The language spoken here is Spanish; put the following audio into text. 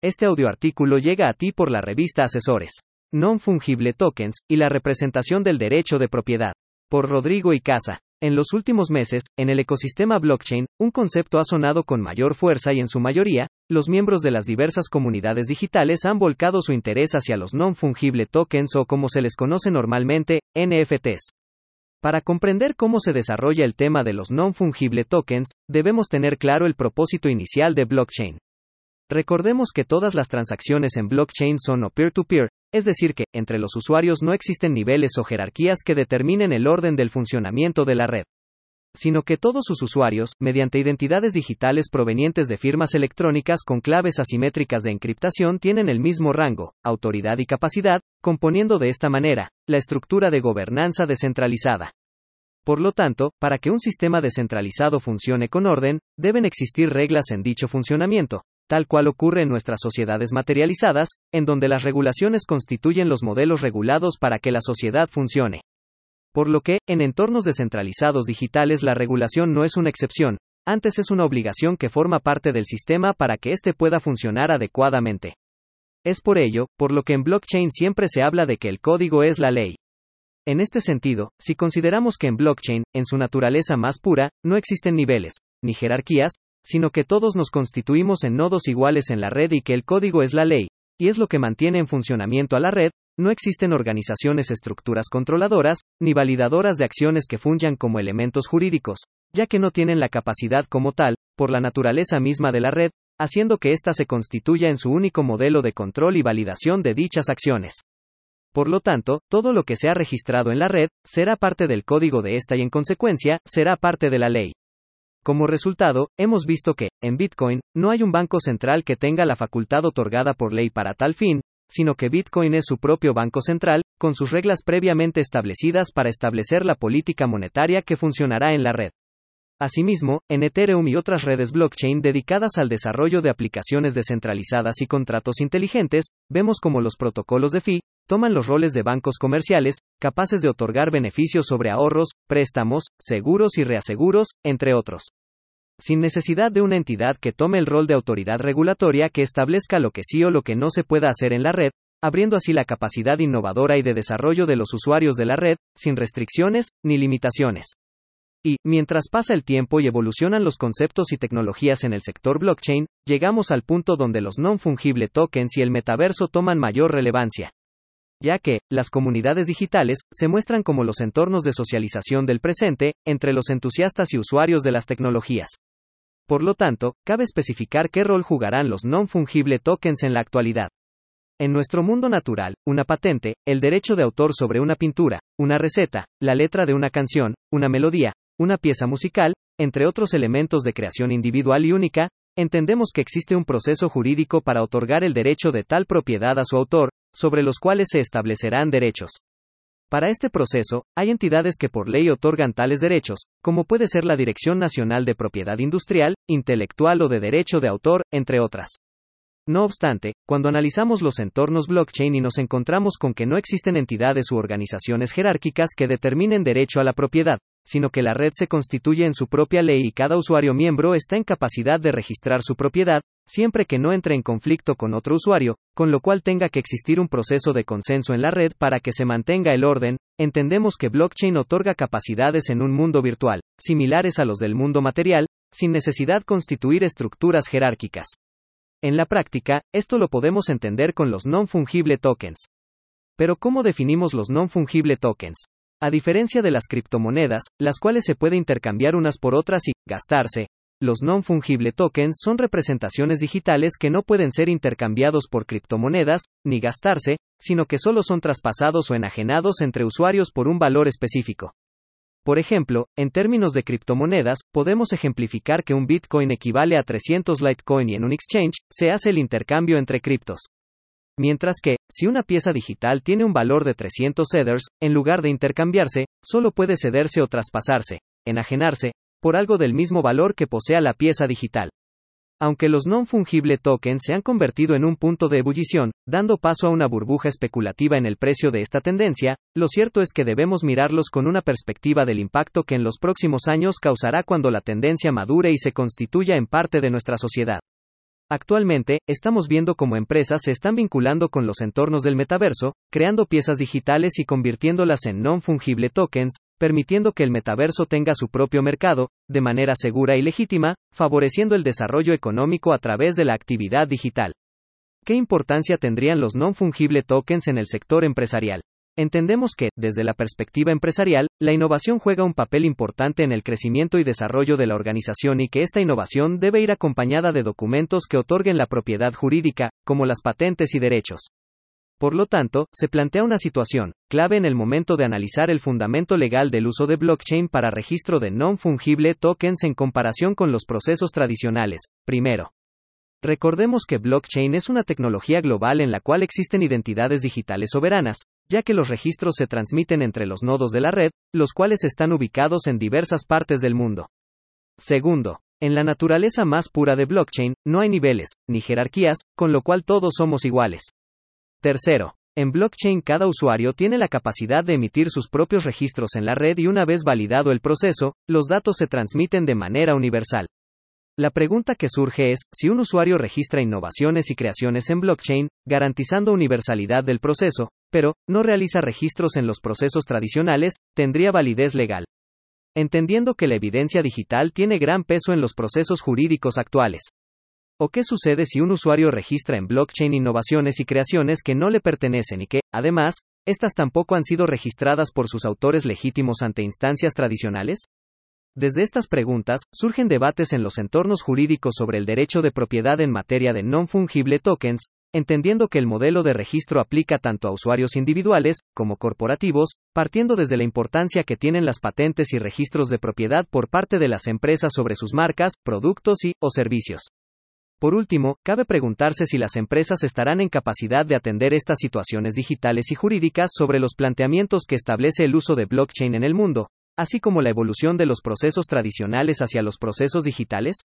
Este audioartículo llega a ti por la revista Asesores. Non Fungible Tokens y la representación del derecho de propiedad. Por Rodrigo y Casa. En los últimos meses, en el ecosistema blockchain, un concepto ha sonado con mayor fuerza y en su mayoría, los miembros de las diversas comunidades digitales han volcado su interés hacia los non-fungible tokens o como se les conoce normalmente, NFTs. Para comprender cómo se desarrolla el tema de los non-fungible tokens, debemos tener claro el propósito inicial de blockchain. Recordemos que todas las transacciones en blockchain son o peer-to-peer, es decir que, entre los usuarios no existen niveles o jerarquías que determinen el orden del funcionamiento de la red sino que todos sus usuarios, mediante identidades digitales provenientes de firmas electrónicas con claves asimétricas de encriptación, tienen el mismo rango, autoridad y capacidad, componiendo de esta manera, la estructura de gobernanza descentralizada. Por lo tanto, para que un sistema descentralizado funcione con orden, deben existir reglas en dicho funcionamiento, tal cual ocurre en nuestras sociedades materializadas, en donde las regulaciones constituyen los modelos regulados para que la sociedad funcione. Por lo que, en entornos descentralizados digitales la regulación no es una excepción, antes es una obligación que forma parte del sistema para que éste pueda funcionar adecuadamente. Es por ello, por lo que en blockchain siempre se habla de que el código es la ley. En este sentido, si consideramos que en blockchain, en su naturaleza más pura, no existen niveles, ni jerarquías, sino que todos nos constituimos en nodos iguales en la red y que el código es la ley, y es lo que mantiene en funcionamiento a la red, no existen organizaciones estructuras controladoras, ni validadoras de acciones que funjan como elementos jurídicos, ya que no tienen la capacidad como tal, por la naturaleza misma de la red, haciendo que ésta se constituya en su único modelo de control y validación de dichas acciones. Por lo tanto, todo lo que se ha registrado en la red, será parte del código de esta y en consecuencia, será parte de la ley. Como resultado, hemos visto que, en Bitcoin, no hay un banco central que tenga la facultad otorgada por ley para tal fin, sino que Bitcoin es su propio banco central, con sus reglas previamente establecidas para establecer la política monetaria que funcionará en la red. Asimismo, en Ethereum y otras redes blockchain dedicadas al desarrollo de aplicaciones descentralizadas y contratos inteligentes, vemos como los protocolos de FI toman los roles de bancos comerciales, capaces de otorgar beneficios sobre ahorros, préstamos, seguros y reaseguros, entre otros. Sin necesidad de una entidad que tome el rol de autoridad regulatoria que establezca lo que sí o lo que no se pueda hacer en la red, abriendo así la capacidad innovadora y de desarrollo de los usuarios de la red, sin restricciones ni limitaciones. Y, mientras pasa el tiempo y evolucionan los conceptos y tecnologías en el sector blockchain, llegamos al punto donde los non-fungible tokens y el metaverso toman mayor relevancia. Ya que, las comunidades digitales, se muestran como los entornos de socialización del presente, entre los entusiastas y usuarios de las tecnologías. Por lo tanto, cabe especificar qué rol jugarán los non-fungible tokens en la actualidad. En nuestro mundo natural, una patente, el derecho de autor sobre una pintura, una receta, la letra de una canción, una melodía, una pieza musical, entre otros elementos de creación individual y única, entendemos que existe un proceso jurídico para otorgar el derecho de tal propiedad a su autor, sobre los cuales se establecerán derechos. Para este proceso, hay entidades que por ley otorgan tales derechos, como puede ser la Dirección Nacional de Propiedad Industrial, Intelectual o de Derecho de Autor, entre otras. No obstante, cuando analizamos los entornos blockchain y nos encontramos con que no existen entidades u organizaciones jerárquicas que determinen derecho a la propiedad, sino que la red se constituye en su propia ley y cada usuario miembro está en capacidad de registrar su propiedad, siempre que no entre en conflicto con otro usuario, con lo cual tenga que existir un proceso de consenso en la red para que se mantenga el orden, entendemos que blockchain otorga capacidades en un mundo virtual, similares a los del mundo material, sin necesidad constituir estructuras jerárquicas. En la práctica, esto lo podemos entender con los non-fungible tokens. Pero ¿cómo definimos los non-fungible tokens? A diferencia de las criptomonedas, las cuales se puede intercambiar unas por otras y gastarse, los non-fungible tokens son representaciones digitales que no pueden ser intercambiados por criptomonedas, ni gastarse, sino que solo son traspasados o enajenados entre usuarios por un valor específico. Por ejemplo, en términos de criptomonedas, podemos ejemplificar que un Bitcoin equivale a 300 Litecoin y en un exchange, se hace el intercambio entre criptos. Mientras que, si una pieza digital tiene un valor de 300 Ethers, en lugar de intercambiarse, solo puede cederse o traspasarse, enajenarse, por algo del mismo valor que posea la pieza digital. Aunque los non-fungible tokens se han convertido en un punto de ebullición, dando paso a una burbuja especulativa en el precio de esta tendencia, lo cierto es que debemos mirarlos con una perspectiva del impacto que en los próximos años causará cuando la tendencia madure y se constituya en parte de nuestra sociedad. Actualmente, estamos viendo cómo empresas se están vinculando con los entornos del metaverso, creando piezas digitales y convirtiéndolas en non-fungible tokens, permitiendo que el metaverso tenga su propio mercado, de manera segura y legítima, favoreciendo el desarrollo económico a través de la actividad digital. ¿Qué importancia tendrían los non-fungible tokens en el sector empresarial? Entendemos que, desde la perspectiva empresarial, la innovación juega un papel importante en el crecimiento y desarrollo de la organización y que esta innovación debe ir acompañada de documentos que otorguen la propiedad jurídica, como las patentes y derechos. Por lo tanto, se plantea una situación, clave en el momento de analizar el fundamento legal del uso de blockchain para registro de non-fungible tokens en comparación con los procesos tradicionales. Primero, Recordemos que blockchain es una tecnología global en la cual existen identidades digitales soberanas, ya que los registros se transmiten entre los nodos de la red, los cuales están ubicados en diversas partes del mundo. Segundo, en la naturaleza más pura de blockchain, no hay niveles, ni jerarquías, con lo cual todos somos iguales. Tercero, en blockchain cada usuario tiene la capacidad de emitir sus propios registros en la red y una vez validado el proceso, los datos se transmiten de manera universal. La pregunta que surge es, si un usuario registra innovaciones y creaciones en blockchain, garantizando universalidad del proceso, pero, no realiza registros en los procesos tradicionales, ¿tendría validez legal? Entendiendo que la evidencia digital tiene gran peso en los procesos jurídicos actuales. ¿O qué sucede si un usuario registra en blockchain innovaciones y creaciones que no le pertenecen y que, además, estas tampoco han sido registradas por sus autores legítimos ante instancias tradicionales? Desde estas preguntas, surgen debates en los entornos jurídicos sobre el derecho de propiedad en materia de non-fungible tokens, entendiendo que el modelo de registro aplica tanto a usuarios individuales, como corporativos, partiendo desde la importancia que tienen las patentes y registros de propiedad por parte de las empresas sobre sus marcas, productos y o servicios. Por último, cabe preguntarse si las empresas estarán en capacidad de atender estas situaciones digitales y jurídicas sobre los planteamientos que establece el uso de blockchain en el mundo, así como la evolución de los procesos tradicionales hacia los procesos digitales?